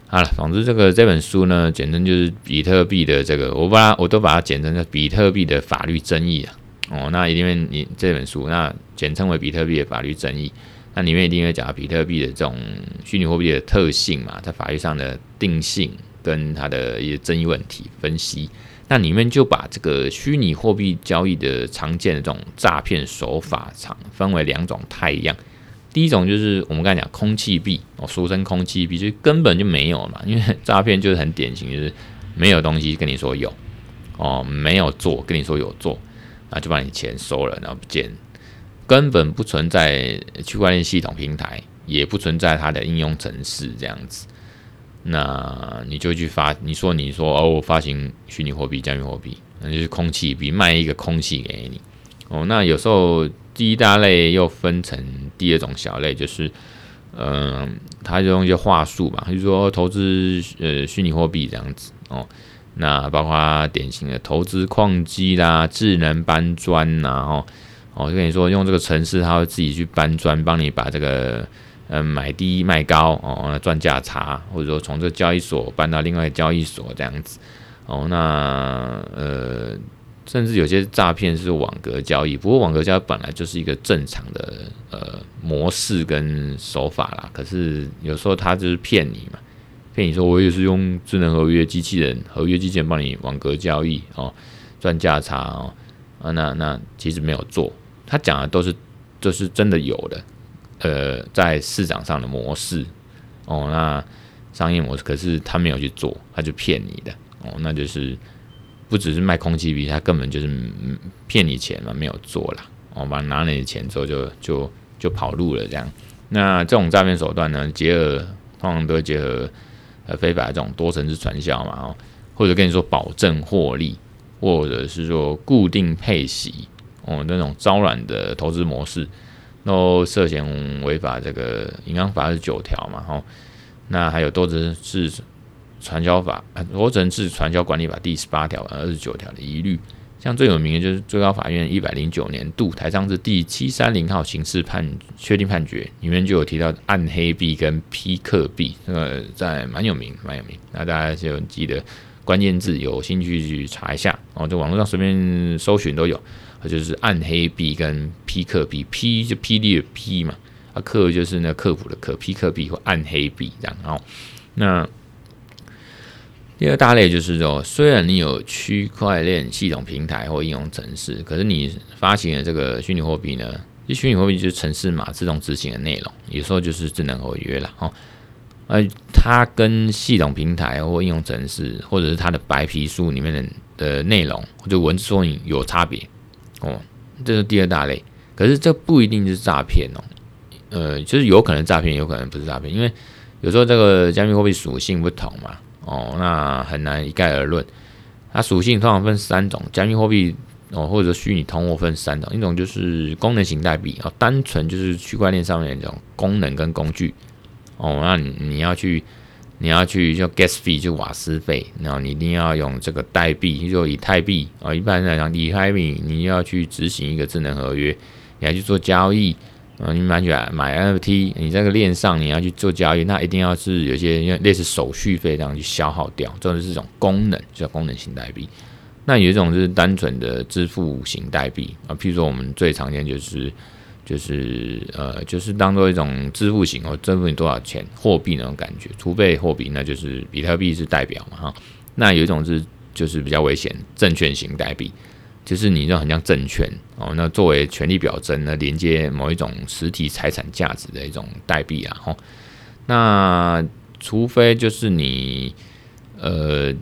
好了，总之这个这本书呢，简称就是比特币的这个，我把它我都把它简称叫比特币的法律争议啊。哦，那因为你这本书，那简称为比特币的法律争议，那里面一定会讲比特币的这种虚拟货币的特性嘛，在法律上的定性跟它的一些争议问题分析。那里面就把这个虚拟货币交易的常见的这种诈骗手法，常分为两种态样。第一种就是我们刚才讲空气币哦，俗称空气币，就根本就没有嘛，因为诈骗就是很典型，就是没有东西跟你说有哦，没有做跟你说有做，那就把你钱收了，然后不见，根本不存在区块链系统平台，也不存在它的应用程式这样子。那你就去发，你说你说哦，我发行虚拟货币、加密货币，那就是空气币，卖一个空气给你哦。那有时候第一大类又分成第二种小类，就是嗯、他就用一些话术嘛，就是说投资呃虚拟货币这样子哦。那包括典型的投资矿机啦、智能搬砖呐，哦哦，就跟你说用这个程式，他会自己去搬砖，帮你把这个。嗯，买低卖高哦，赚价差，或者说从这交易所搬到另外交易所这样子哦。那呃，甚至有些诈骗是网格交易，不过网格交易本来就是一个正常的呃模式跟手法啦。可是有时候他就是骗你嘛，骗你说我也是用智能合约机器人，合约机器人帮你网格交易哦，赚价差哦。啊，那那其实没有做，他讲的都是、就是真的有的。呃，在市场上的模式哦，那商业模式，可是他没有去做，他就骗你的哦，那就是不只是卖空气币，他根本就是骗你钱嘛，没有做啦，哦，把拿你的钱之后就就就跑路了这样。那这种诈骗手段呢，结合通常都结合呃非法这种多层次传销嘛，哦，或者跟你说保证获利，或者是说固定配息哦，那种招揽的投资模式。都涉嫌违法，这个银行法二十九条嘛，吼，那还有多层次传销法，多层次传销管理法第十八条、二十九条的疑虑，像最有名的就是最高法院一百零九年度台上字第七三零号刑事判确定判决。里面就有提到暗黑币跟匹克币，这个在蛮有名，蛮有名，那大家就记得关键字，有兴趣去查一下，哦，在网络上随便搜寻都有。就是暗黑币跟匹克币，P 就霹雳的 P 嘛，啊克就是那个科普的克，匹克币或暗黑币这样。哦，那第二大类就是说，虽然你有区块链系统平台或应用程式，可是你发行的这个虚拟货币呢，这虚拟货币就是程式码自动执行的内容，有时候就是智能合约了。哦，呃，它跟系统平台或应用程式，或者是它的白皮书里面的的内容，就文字说明有差别。哦，这是第二大类，可是这不一定是诈骗哦，呃，就是有可能诈骗，有可能不是诈骗，因为有时候这个加密货币属性不同嘛，哦，那很难一概而论。它属性通常分三种，加密货币哦，或者虚拟通货分三种，一种就是功能型代币哦，单纯就是区块链上面的这种功能跟工具哦，那你你要去。你要去就 gas fee 就瓦斯费，然后你一定要用这个代币，就以太币啊。一般来讲，以太币你要去执行一个智能合约，你要去做交易啊。你买起来买 NFT，你这个链上你要去做交易，那一定要是有些类似手续费这样去消耗掉，这就是这种功能，叫功能型代币。那有一种是单纯的支付型代币啊，譬如说我们最常见就是。就是呃，就是当做一种支付型哦，支付你多少钱货币那种感觉，储备货币那就是比特币是代表嘛哈。那有一种是就是比较危险，证券型代币，就是你这种很像证券哦，那作为权利表征呢，连接某一种实体财产价值的一种代币啊哈。那除非就是你呃，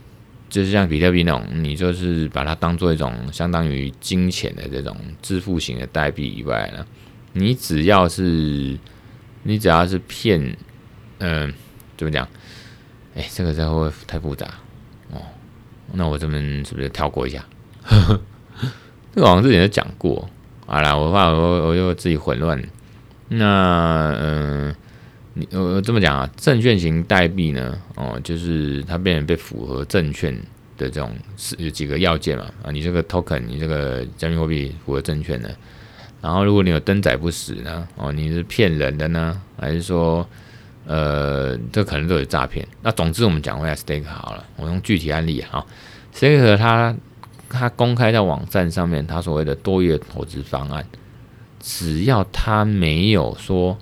就是像比特币那种，你就是把它当做一种相当于金钱的这种支付型的代币以外呢。你只要是，你只要是骗，嗯，怎么讲？哎、这个这会太复杂哦。那我这边是不是跳过一下？这个好像之前就讲过。好啦，我怕我我又自己混乱。那嗯，你我这么讲啊，证券型代币呢，哦，就是它变成被符合证券的这种是有几个要件嘛？啊，你这个 token，你这个加密货币符合证券的。然后，如果你有登载不死呢？哦，你是骗人的呢，还是说，呃，这可能都有诈骗？那总之，我们讲回来 Stake 好了，我用具体案例哈。，Stake 他他公开在网站上面，他所谓的多月投资方案，只要他没有说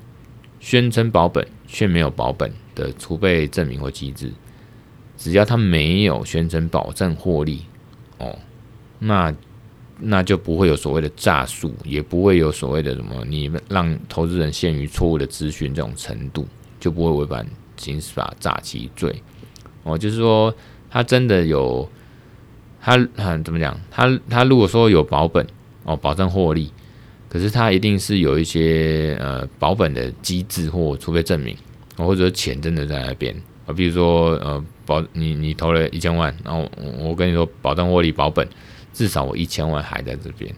宣称保本却没有保本的储备证明或机制，只要他没有宣称保证获利，哦，那。那就不会有所谓的诈术，也不会有所谓的什么你们让投资人陷于错误的资讯这种程度，就不会违反刑事法诈欺罪。哦，就是说他真的有他很怎么讲？他他如果说有保本哦，保证获利，可是他一定是有一些呃保本的机制或除非证明，或者说钱真的在那边啊，比如说呃保你你投了一千万，然后我跟你说保证获利保本。至少我一千万还在这边，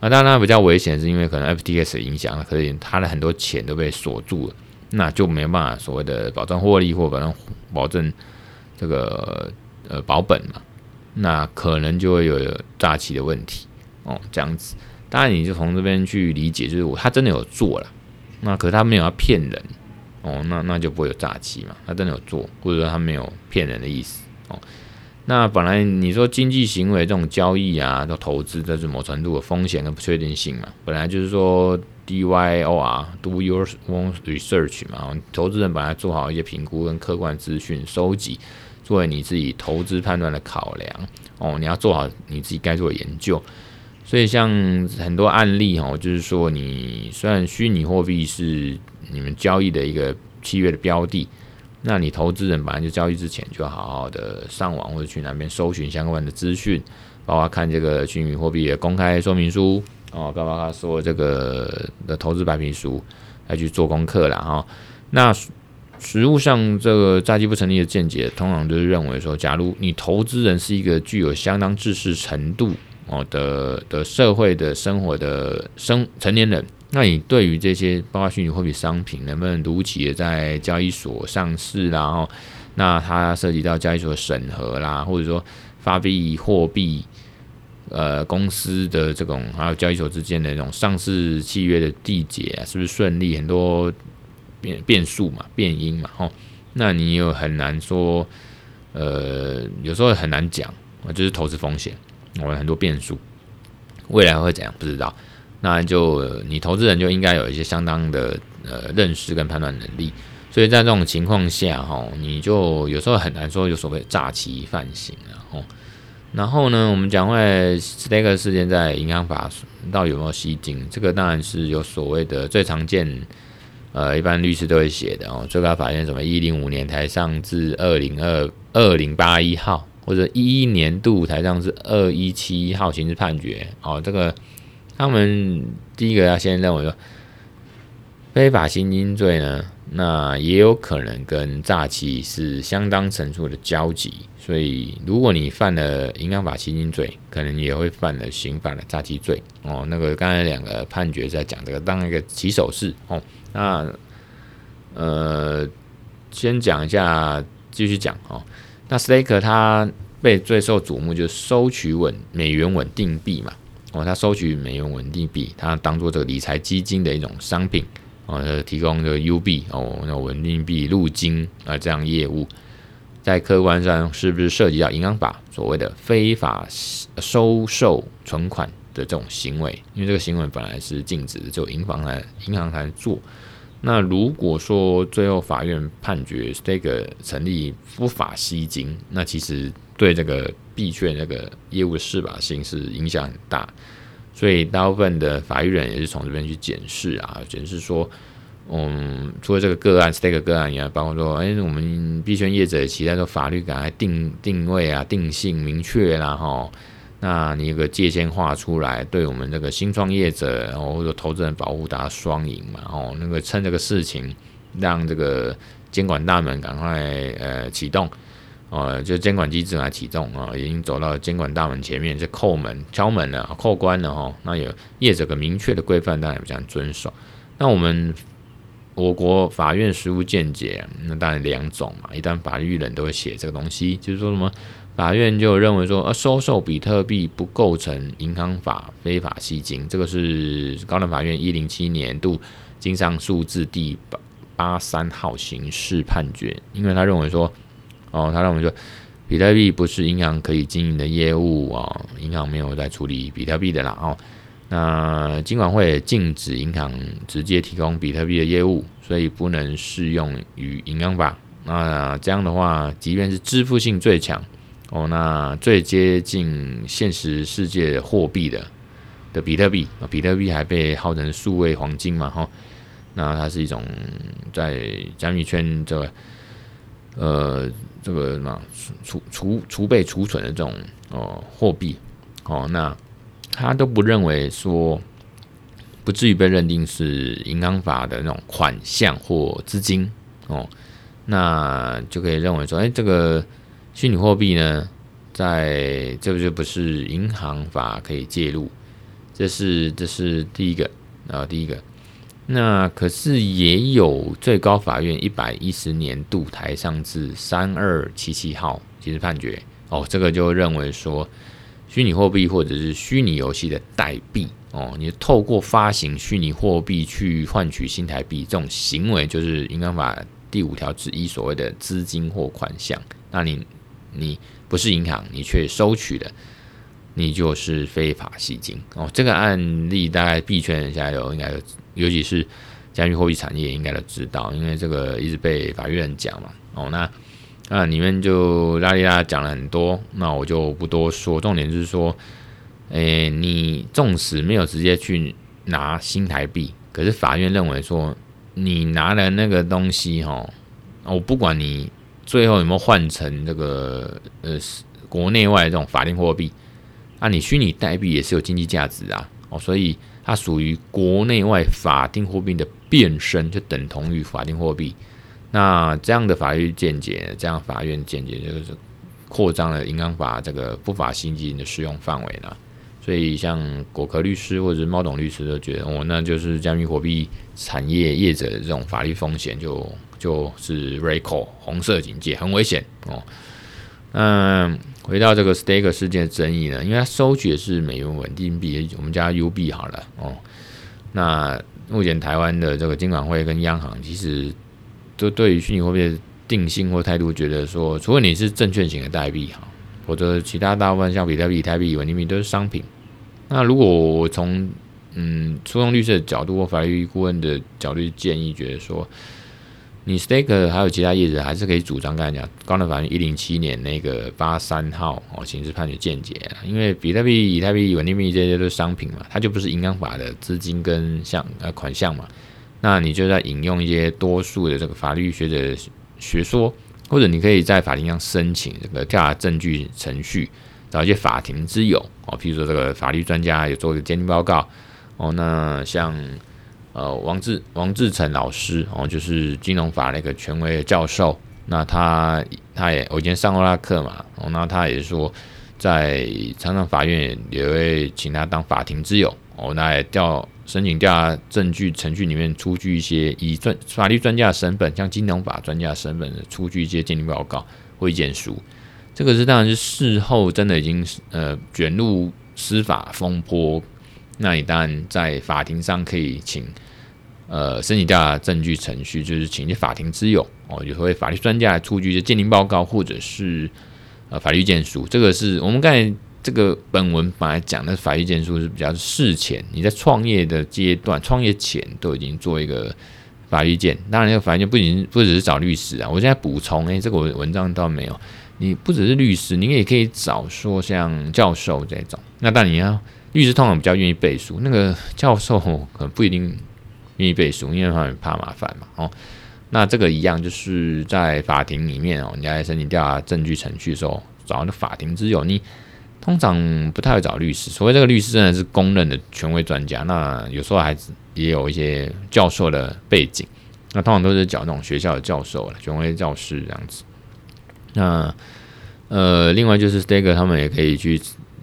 啊，当然比较危险，是因为可能 FTX 的影响，可以他的很多钱都被锁住了，那就没办法所谓的保证获利或保证保证这个呃保本嘛，那可能就会有诈欺的问题哦，这样子，当然你就从这边去理解，就是我他真的有做了，那可是他没有要骗人哦，那那就不会有诈欺嘛，他真的有做，或者说他没有骗人的意思哦。那本来你说经济行为这种交易啊，都投资，这是某程度的风险跟不确定性嘛。本来就是说 D Y O R，Do your own research 嘛。投资人本来做好一些评估跟客观资讯收集，作为你自己投资判断的考量哦。你要做好你自己该做的研究。所以像很多案例哈，就是说你虽然虚拟货币是你们交易的一个契约的标的。那你投资人本来就交易之前就好好的上网或者去那边搜寻相关的资讯，包括看这个虚拟货币的公开说明书哦，包括他说这个的投资白皮书，来去做功课了哈。那实务上这个诈欺不成立的见解，通常就是认为说，假如你投资人是一个具有相当知识程度哦的的社会的生活的生成年人。那你对于这些包括虚拟货币商品能不能如期的在交易所上市？然后，那它涉及到交易所的审核啦，或者说发币货币呃公司的这种，还有交易所之间的那种上市契约的缔结，是不是顺利？很多变变数嘛，变因嘛，吼，那你又很难说，呃，有时候很难讲，就是投资风险，我很多变数，未来会怎样不知道。那就你投资人就应该有一些相当的呃认识跟判断能力，所以在这种情况下哈，你就有时候很难说有所谓诈欺犯行啊吼。然后呢，我们讲回来 Staker 事件在银行法到有没有吸金？这个当然是有所谓的最常见，呃，一般律师都会写的哦。最高法院什么一零五年台上至二零二二零八一号，或者一一年度台上至二一七一号刑事判决哦，这个。他们第一个要先认为说，非法吸金罪呢，那也有可能跟诈欺是相当程度的交集，所以如果你犯了银行法行经罪，可能也会犯了刑法的诈欺罪哦。那个刚才两个判决在讲这个当一个起手式哦。那呃，先讲一下，继续讲哦。那 Staker 他被最受瞩目就是收取稳美元稳定币嘛。哦，他收取美元稳定币，他当做这个理财基金的一种商品，哦，提供这个 U 币哦，那稳定币入金啊这样业务，在客观上是不是涉及到银行法所谓的非法收受存款的这种行为？因为这个行为本来是禁止的，只有银行才银行才做。那如果说最后法院判决这个成立不法吸金，那其实对这个。币券那个业务的适法性是影响很大，所以大部分的法律人也是从这边去检视啊，检视说，嗯，除了这个个案 stake 个案以外，包括说，哎、我们币圈业者期待说法律赶快定定位啊，定性明确啦，哈，那你有个界限画出来，对我们这个新创业者，然后或者投资人保护达到双赢嘛，哦，那个趁这个事情，让这个监管大门赶快呃启动。哦，就监管机制来启动啊，已经走到监管大门前面，就叩门、敲门了、扣关了哈。那有业者个明确的规范，当然这样遵守。那我们我国法院实务见解，那当然两种嘛。一旦法律人都会写这个东西，就是说什么法院就认为说，呃，收受比特币不构成银行法非法吸金，这个是高等法院一零七年度经上数字第八八三号刑事判决，因为他认为说。哦，他认为说，比特币不是银行可以经营的业务啊、哦，银行没有在处理比特币的啦。哦，那金管会禁止银行直接提供比特币的业务，所以不能适用于银行法。那这样的话，即便是支付性最强，哦，那最接近现实世界货币的的比特币，比特币还被号称数位黄金嘛，哈，那它是一种在加密圈这个呃这个什么储储储备储存的这种哦货币哦，那他都不认为说不至于被认定是银行法的那种款项或资金哦，那就可以认为说，哎，这个虚拟货币呢，在这个就不是银行法可以介入。这是这是第一个啊，第一个。那可是也有最高法院一百一十年度台上字三二七七号刑事判决哦，这个就认为说，虚拟货币或者是虚拟游戏的代币哦，你透过发行虚拟货币去换取新台币这种行为，就是银行法第五条之一所谓的资金或款项。那你你不是银行，你却收取的。你就是非法吸金哦，这个案例大概币圈人现在有应该有，尤其是加密货币产业应该都知道，因为这个一直被法院讲嘛。哦，那那里面就拉里拉讲了很多，那我就不多说。重点就是说，诶，你纵使没有直接去拿新台币，可是法院认为说，你拿了那个东西哈，我不管你最后有没有换成这个呃国内外这种法定货币。啊，你虚拟代币也是有经济价值啊，哦，所以它属于国内外法定货币的变身，就等同于法定货币。那这样的法律见解，这样法院见解就是扩张了银行法这个不法吸金的适用范围了。所以像果壳律师或者是猫董律师都觉得，哦，那就是加密货币产业业者的这种法律风险就就是 recall 红色警戒，很危险哦。嗯。回到这个 stake 事件的争议呢，因为它收取的是美元稳定币，我们叫 UB 好了哦。那目前台湾的这个金管会跟央行其实都对于虚拟货币的定性或态度，觉得说，除非你是证券型的代币哈，或者其他大部分像比特币、以太币、稳定币都是商品。那如果我从嗯诉讼律师的角度或法律顾问的角度建议，觉得说。你 Staker 还有其他业者还是可以主张，刚才讲高等法院一零七年那个八三号哦刑事判决见解，因为比特币、以太币、稳定币这些都是商品嘛，它就不是银行法的资金跟项呃款项嘛，那你就在引用一些多数的这个法律学者学说，或者你可以在法庭上申请这个调查证据程序，找一些法庭之友哦，譬如说这个法律专家有做一个鉴定报告哦，那像。呃，王志王志成老师哦，就是金融法那个权威的教授。那他他也我以前上过他课嘛，哦，那他也说，在常常法院也会请他当法庭之友哦，那也调申请调查证据程序里面出具一些以专法律专家的身份，像金融法专家的身份出具一些鉴定报告会见书。这个是当然是事后真的已经呃卷入司法风波，那你当然在法庭上可以请。呃，申请调查证据程序就是请一些法庭之友哦，有时候法律专家来出具一些鉴定报告，或者是呃法律意见书。这个是我们刚才这个本文本来讲的法律意见书是比较事前，你在创业的阶段，创业前都已经做一个法律意见。当然，这个法律意见不仅不只是找律师啊，我现在补充，诶、这个文章倒没有，你不只是律师，你也可以找说像教授这种。那当然你要律师通常比较愿意背书，那个教授可能不一定。愿意背书，因为他们怕麻烦嘛。哦，那这个一样，就是在法庭里面哦，你在申请调查证据程序的时候，找那法庭之友，你通常不太会找律师，所谓这个律师真的是公认的权威专家。那有时候还也有一些教授的背景，那通常都是找那种学校的教授了，权威教师这样子。那呃，另外就是 Stager 他们也可以去。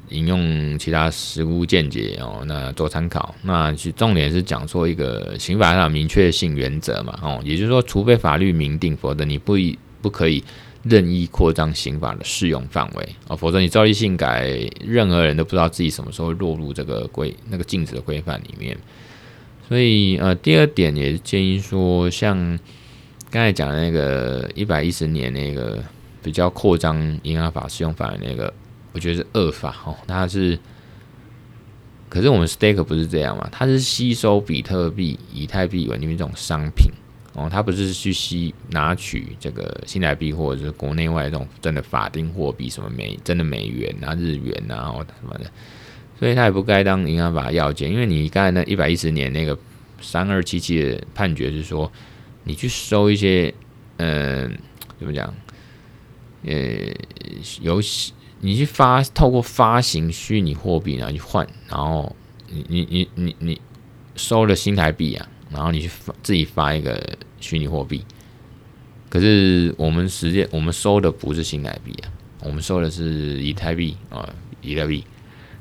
引用其他实务见解哦，那做参考。那其重点是讲说一个刑法上的明确性原则嘛，哦，也就是说，除非法律明定，否则你不不可以任意扩张刑法的适用范围哦，否则你照例性改，任何人都不知道自己什么时候落入这个规那个禁止的规范里面。所以呃，第二点也是建议说，像刚才讲的那个一百一十年那个比较扩张银行法适用范围那个。我觉得是恶法哦，它是，可是我们 stake 不是这样嘛？它是吸收比特币、以太币、稳定币这种商品哦，它不是去吸拿取这个新台币或者是国内外这种真的法定货币，什么美真的美元啊、日元啊，或什么的，所以他也不该当银行法要件，因为你刚才那一百一十年那个三二七七的判决是说，你去收一些，嗯、呃，怎么讲？呃，游戏你去发透过发行虚拟货币然后去换，然后你你你你你收了新台币啊，然后你去发自己发一个虚拟货币，可是我们实际我们收的不是新台币啊，我们收的是以太币啊，以太币。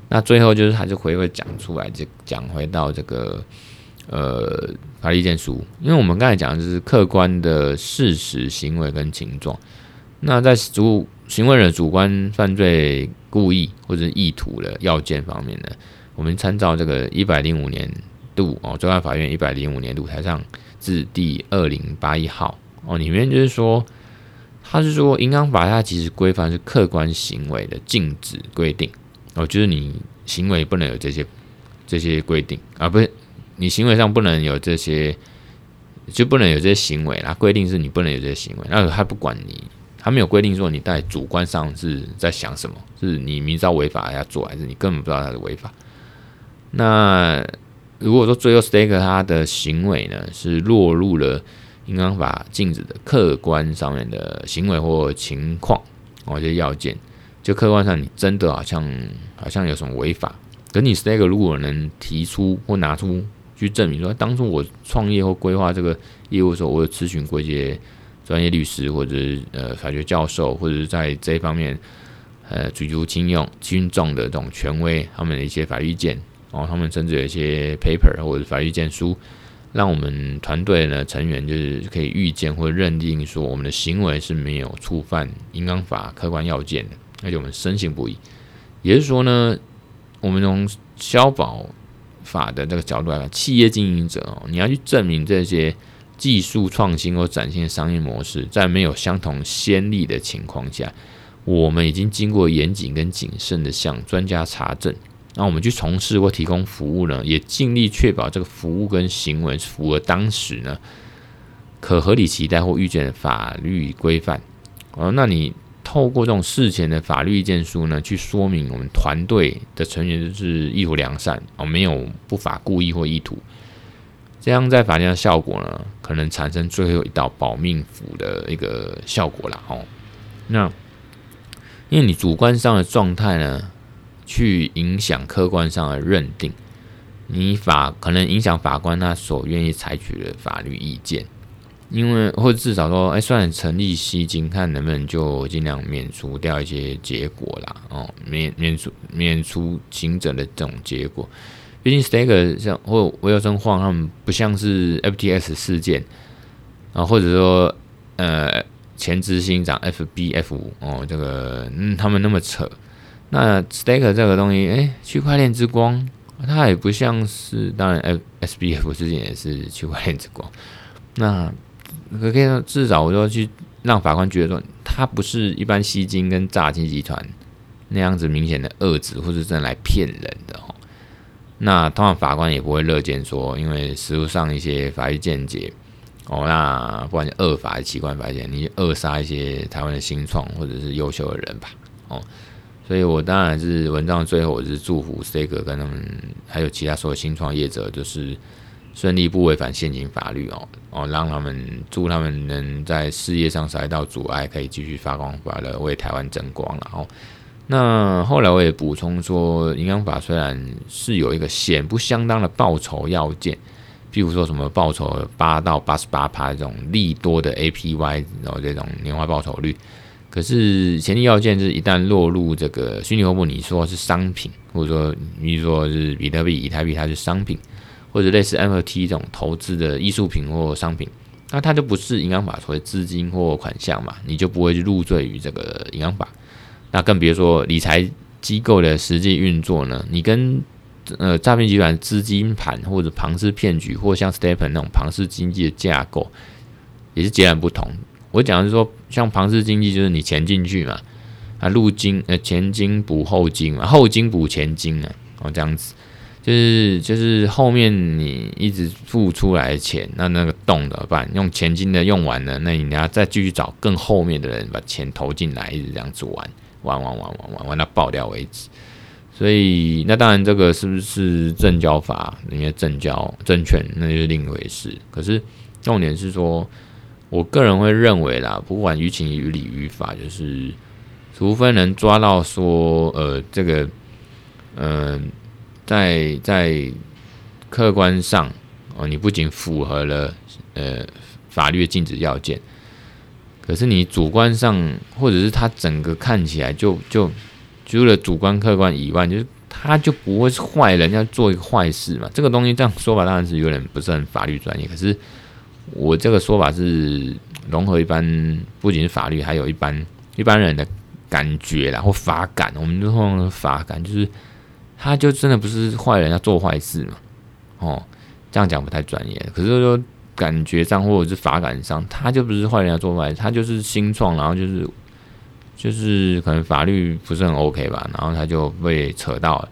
那最后就是他就回会讲出来，就讲回到这个呃法律意见书，因为我们刚才讲的就是客观的事实、行为跟情状。那在主行为人主观犯罪故意或者意图的要件方面呢，我们参照这个一百零五年度哦，最高法院一百零五年度台上字第二零八一号哦，里面就是说，他是说银行法它其实规范是客观行为的禁止规定。哦，就是你行为不能有这些这些规定啊，不是你行为上不能有这些，就不能有这些行为啦。规定是你不能有这些行为，那他不管你，他没有规定说你在主观上是在想什么，是你明知道违法要做，还是你根本不知道他是违法。那如果说最后 Staker 他的行为呢，是落入了银行法禁止的客观上面的行为或情况，哦，这些要件。就客观上，你真的好像好像有什么违法，可你 stake 如果能提出或拿出去证明说，当初我创业或规划这个业务的时候，我有咨询过一些专业律师或者是呃法学教授，或者是在这一方面呃举足轻用轻重的这种权威，他们的一些法律意见，然后他们甚至有一些 paper 或者法律意见书，让我们团队呢成员就是可以预见或者认定说，我们的行为是没有触犯银行法客观要件的。而且我们深信不疑，也就是说呢，我们从消保法的这个角度来看，企业经营者哦，你要去证明这些技术创新或崭新的商业模式，在没有相同先例的情况下，我们已经经过严谨跟谨慎的向专家查证，那我们去从事或提供服务呢，也尽力确保这个服务跟行为符合当时呢可合理期待或预见的法律规范哦，那你。透过这种事前的法律意见书呢，去说明我们团队的成员就是意图良善哦，没有不法故意或意图，这样在法庭的效果呢，可能产生最后一道保命符的一个效果啦哦。那因为你主观上的状态呢，去影响客观上的认定，你法可能影响法官他所愿意采取的法律意见。因为或者至少说，哎，算成立吸金，看能不能就尽量免除掉一些结果啦，哦，免免除免除行者的这种结果。毕竟 Staker 像或威尔森晃他们不像是 FTX 事件啊，或者说呃前执行长 FBF 哦，这个嗯他们那么扯。那 Staker 这个东西，哎，区块链之光，它也不像是，当然 F SBF 事件也是区块链之光，那。可可以说，至少我就去让法官觉得说，他不是一般吸金跟诈金集团那样子明显的恶质或者真的来骗人的。那通常法官也不会乐见说，因为实务上一些法律见解哦，那不管是恶法还是奇怪法律，你扼杀一些台湾的新创或者是优秀的人吧哦。所以我当然是文章最后，我是祝福 Staker 跟他们还有其他所有新创业者，就是。顺利不违反现行法律哦哦，让他们祝他们能在事业上少一道阻碍，可以继续发光发热，为台湾争光了哦。那后来我也补充说，银行法虽然是有一个显不相当的报酬要件，譬如说什么报酬八到八十八趴这种利多的 APY，然后这种年化报酬率，可是前提要件是一旦落入这个虚拟货币，你说是商品，或者说你说是比特币、以太币，它是商品。或者类似 NFT 这种投资的艺术品或商品，那它就不是银行法所谓资金或款项嘛，你就不会去入罪于这个银行法。那更别说理财机构的实际运作呢？你跟呃诈骗集团资金盘或者庞氏骗局，或像 Stepen 那种庞氏经济的架构，也是截然不同。我讲的是说，像庞氏经济就是你钱进去嘛，啊入金呃前金补后金嘛，后金补前金啊，哦这样子。就是就是后面你一直付出来的钱，那那个洞怎么办？用前金的用完了，那你要再继续找更后面的人把钱投进来，一直这样子玩，玩玩玩玩玩玩到爆掉为止。所以那当然这个是不是证交法，人家证交证券那就是另一回事。可是重点是说，我个人会认为啦，不管于情于理于法，就是除非能抓到说，呃，这个，嗯、在在客观上哦，你不仅符合了呃法律的禁止要件，可是你主观上或者是他整个看起来就就除了主观客观以外，就是他就不会是坏人要做一个坏事嘛。这个东西这样说法当然是有点不是很法律专业，可是。我这个说法是融合一般，不仅是法律，还有一般一般人的感觉啦，或法感。我们就说法感，就是他就真的不是坏人要做坏事嘛？哦，这样讲不太专业。可是说感觉上或者是法感上，他就不是坏人要做坏事，他就是新创，然后就是就是可能法律不是很 OK 吧，然后他就被扯到了，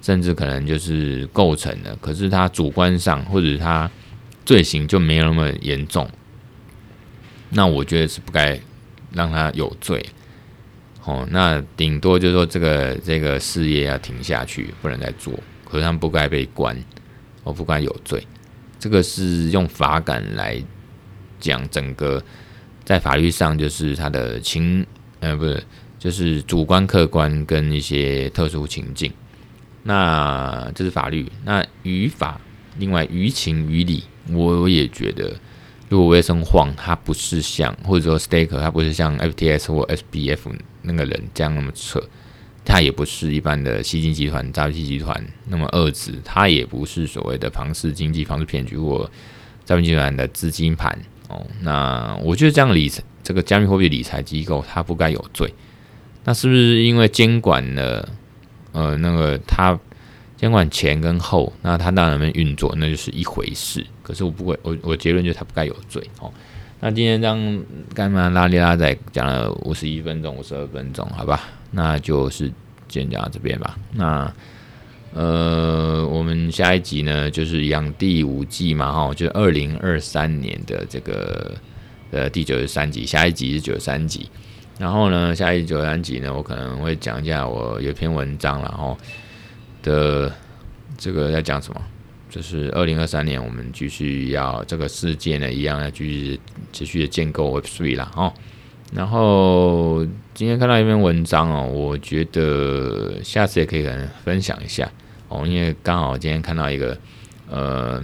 甚至可能就是构成了。可是他主观上或者他。罪行就没有那么严重，那我觉得是不该让他有罪。哦，那顶多就是说这个这个事业要停下去，不能再做。可是他不该被关，我不该有罪。这个是用法感来讲，整个在法律上就是他的情，呃，不是，就是主观、客观跟一些特殊情境。那这是法律。那于法，另外于情于理。我也觉得，如果 Wilson Huang 他不是像，或者说 Staker 他不是像 FTS 或 SBF 那个人这样那么扯，他也不是一般的吸金集团、诈骗集团那么二子，他也不是所谓的庞氏经济、庞氏骗局或诈骗集团的资金盘哦。那我觉得这样理财，这个加密货币理财机构他不该有罪。那是不是因为监管了？呃，那个他。监管前跟后，那他当然能运作，那就是一回事。可是我不会，我我结论就是他不该有罪哦。那今天这样干嘛拉里拉仔讲了五十一分钟、五十二分钟，好吧？那就是先讲到这边吧。那呃，我们下一集呢，就是养第五季嘛，哈，就二零二三年的这个呃第九十三集，下一集是九十三集。然后呢，下一集九十三集呢，我可能会讲一下我有篇文章，然后。的这个在讲什么？就是二零二三年，我们继续要这个世界呢，一样要继续持续的建构 Web3 啦哦。然后今天看到一篇文章哦，我觉得下次也可以跟分享一下哦，因为刚好今天看到一个呃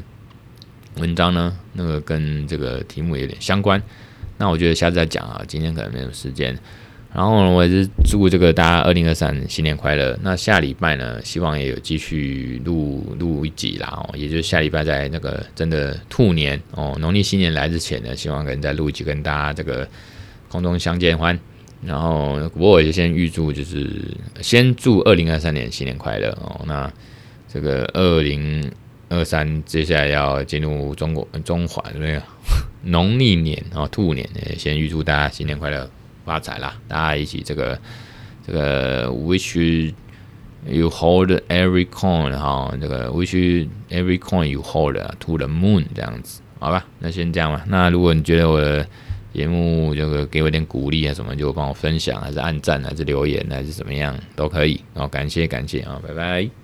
文章呢，那个跟这个题目有点相关，那我觉得下次再讲啊，今天可能没有时间。然后呢，我也是祝这个大家二零二三新年快乐。那下礼拜呢，希望也有继续录录一集啦哦，也就是下礼拜在那个真的兔年哦，农历新年来之前呢，希望可能再录一集跟大家这个空中相见欢。然后不过我也先预祝，就是先祝二零二三年新年快乐哦。那这个二零二三接下来要进入中国中华这个农历年哦，兔年也先预祝大家新年快乐。发财啦！大家一起这个这个 wish you hold every coin 哈，这个 wish you every coin you hold to the moon 这样子，好吧？那先这样吧。那如果你觉得我的节目这个给我点鼓励啊什么，就帮我分享，还是按赞，还是留言，还是怎么样都可以。好，感谢感谢啊，拜拜。